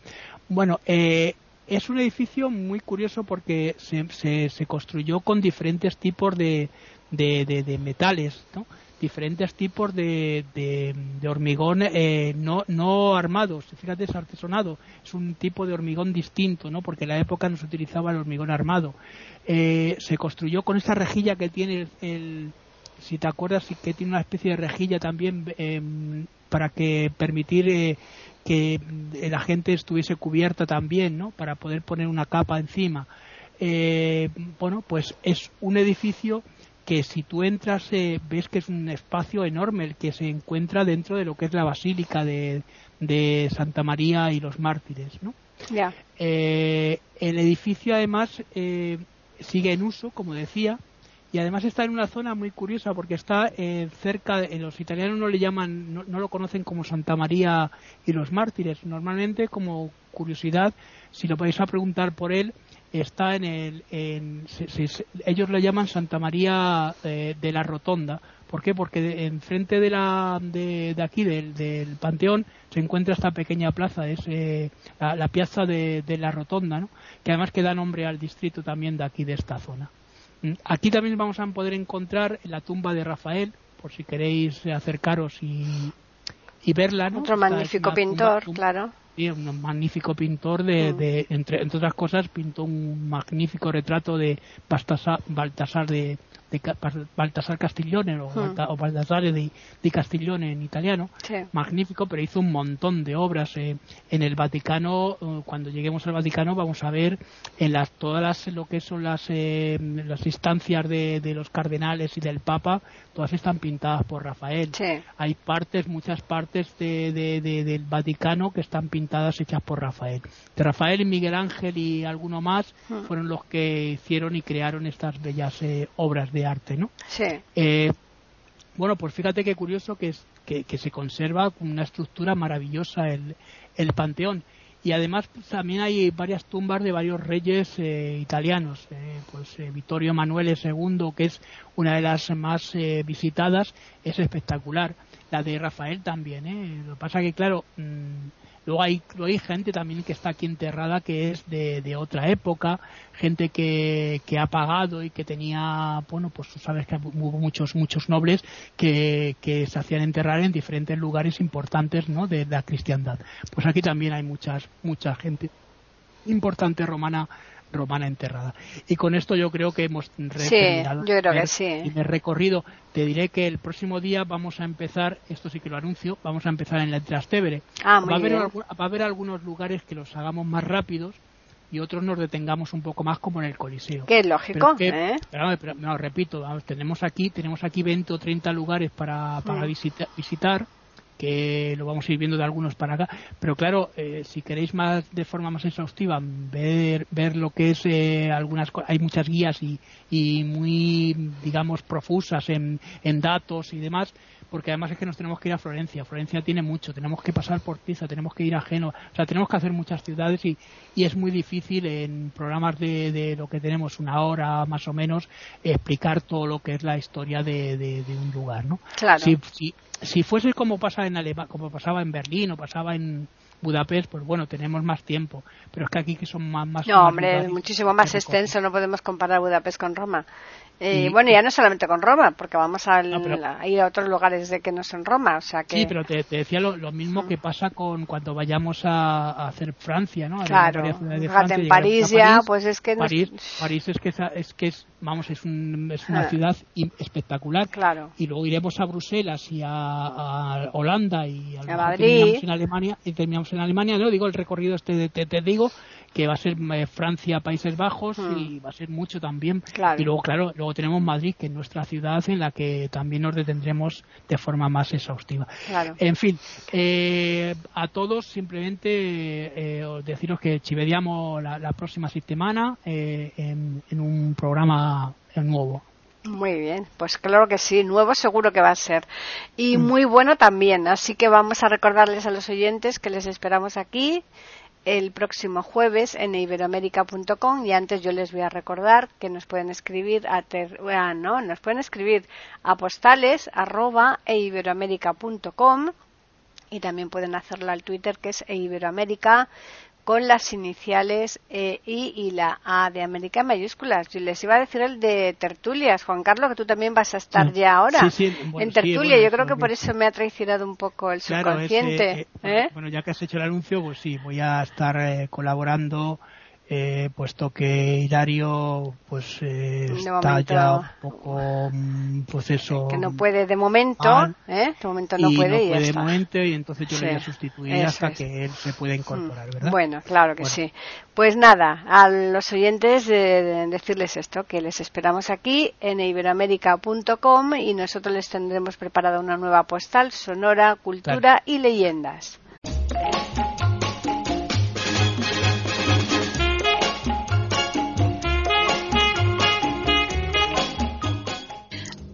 Bueno, eh, es un edificio muy curioso porque se, se, se construyó con diferentes tipos de, de, de metales, ¿no? Diferentes tipos de, de, hormigón eh, no, no armados. Fíjate, es artesonado. Es un tipo de hormigón distinto, ¿no? Porque en la época no se utilizaba el hormigón armado. Eh, se construyó con esa rejilla que tiene el, si te acuerdas, que tiene una especie de rejilla también em, para que permitir eh, que la gente estuviese cubierta también, ¿no? Para poder poner una capa encima. bueno, pues es un edificio que si tú entras eh, ves que es un espacio enorme el que se encuentra dentro de lo que es la basílica de, Santa María y los mártires, ¿no? Eh, el edificio además eh, sigue en uso, como decía, y además está en una zona muy curiosa porque está cerca de los italianos no le llaman no, lo conocen como Santa María y los mártires normalmente como curiosidad si lo vais a preguntar por él está en el ellos le llaman Santa María eh, de la Rotonda ¿por qué? porque enfrente de la de, aquí del, panteón se encuentra esta pequeña plaza es eh, la, piazza de, la Rotonda ¿no? que además que da nombre al distrito también de aquí de esta zona mm, aquí también vamos a poder encontrar la tumba de Rafael por si queréis acercaros y, y verla ¿no? otro magnífico pintor claro un magnífico pintor de, mm. de entre, entre, otras cosas pintó un magnífico retrato de Baltasar, de de Baltasar Castiglione o, hmm. o Baltasare de, de, Castiglione en italiano, magnífico, pero hizo un montón de obras eh, en el Vaticano. Eh, cuando lleguemos al Vaticano vamos a ver en las todas las lo que son las eh, las instancias de, de, los cardenales y del Papa, todas están pintadas por Rafael. Hay partes, muchas partes de, del Vaticano que están pintadas hechas por Rafael. De Rafael y Miguel Ángel y alguno más hmm. fueron los que hicieron y crearon estas bellas obras de arte, ¿no? Sí. Eh, bueno, pues fíjate qué curioso que, es, que, se conserva una estructura maravillosa el, el panteón. Y además pues, también hay varias tumbas de varios reyes eh, italianos. Eh, pues Vittorio Emanuele II, que es una de las más visitadas, es espectacular. La de Rafael también. Lo que pasa que, claro, mm, Luego hay, hay gente también que está aquí enterrada que es de, otra época, gente que, que, ha pagado y que tenía, bueno, pues tú sabes que hubo muchos, muchos nobles que, se hacían enterrar en diferentes lugares importantes, ¿no? De, la cristiandad. Pues aquí también hay muchas, mucha gente importante romana romana enterrada. Y con esto yo creo que hemos terminado yo creo que sí. el recorrido. Te diré que el próximo día vamos a empezar, esto sí que lo anuncio, vamos a empezar en la Trastevere. Ah, va, a haber, va a haber algunos lugares que los hagamos más rápidos y otros nos detengamos un poco más como en el Coliseo. Que es lógico, ¿eh? pero, no, repito, tenemos aquí tenemos aquí 20 o 30 lugares para, para mm. visitar que lo vamos a ir viendo de algunos para acá. Pero claro, eh, si queréis más de forma más exhaustiva ver, ver lo que es eh, algunas hay muchas guías y, y muy, digamos, profusas en, en datos y demás, porque además es que nos tenemos que ir a Florencia. Florencia tiene mucho, tenemos que pasar por Pisa, tenemos que ir a Génova, o sea, tenemos que hacer muchas ciudades y, y es muy difícil en programas de, de, lo que tenemos una hora más o menos explicar todo lo que es la historia de, de, un lugar, ¿no? Claro. Si, si, fuese como pasa en como pasaba en Berlín o pasaba en Budapest, pues bueno, tenemos más tiempo. Pero es que aquí que son más... más no, hombre, es muchísimo más extenso, no podemos comparar Budapest con Roma. Eh, bueno, ya no solamente con Roma, porque vamos a, ir a otros lugares de que no son Roma, o sea que... Sí, pero te, decía lo, mismo que pasa con cuando vayamos a, hacer Francia, ¿no? claro, en París ya, pues es que... París, París es que es, que es, vamos, es, un, es una ah. ciudad espectacular. Claro. Y luego iremos a Bruselas y a, Holanda y a, Madrid. en Alemania, y terminamos en Alemania, no digo el recorrido este, te, te digo, que va a ser eh, Francia, Países Bajos hmm. y va a ser mucho también. Y luego, claro, luego tenemos Madrid, que es nuestra ciudad en la que también nos detendremos de forma más exhaustiva. En fin, eh, a todos simplemente eh, deciros que chivediamos la, próxima semana en, en un programa nuevo. Muy bien, pues claro que sí, nuevo seguro que va a ser. Y mm. muy bueno también, así que vamos a recordarles a los oyentes que les esperamos aquí el próximo jueves en iberoamérica.com y antes yo les voy a recordar que nos pueden escribir a ah, no, nos pueden escribir a postales arroba eiberoamerica.com y también pueden hacerlo al Twitter que es eiberoamérica con las iniciales E, I y la A de América mayúsculas. Yo les iba a decir el de tertulias, Juan Carlos, que tú también vas a estar ya ahora en tertulia. Yo creo que por eso me ha traicionado un poco el subconsciente. Eh, ¿eh? Bueno, ya que has hecho el anuncio, pues sí, voy a estar eh, colaborando eh, puesto que Hilario pues eh, está ya un poco mm, pues eso que no puede de momento ¿eh? de momento no puede y de momento y entonces yo le voy a sustituir hasta que él se pueda incorporar ¿verdad? bueno claro que sí. Pues nada a los oyentes de, decirles esto que les esperamos aquí en iberoamérica.com y nosotros les tendremos preparada una nueva postal sonora cultura y leyendas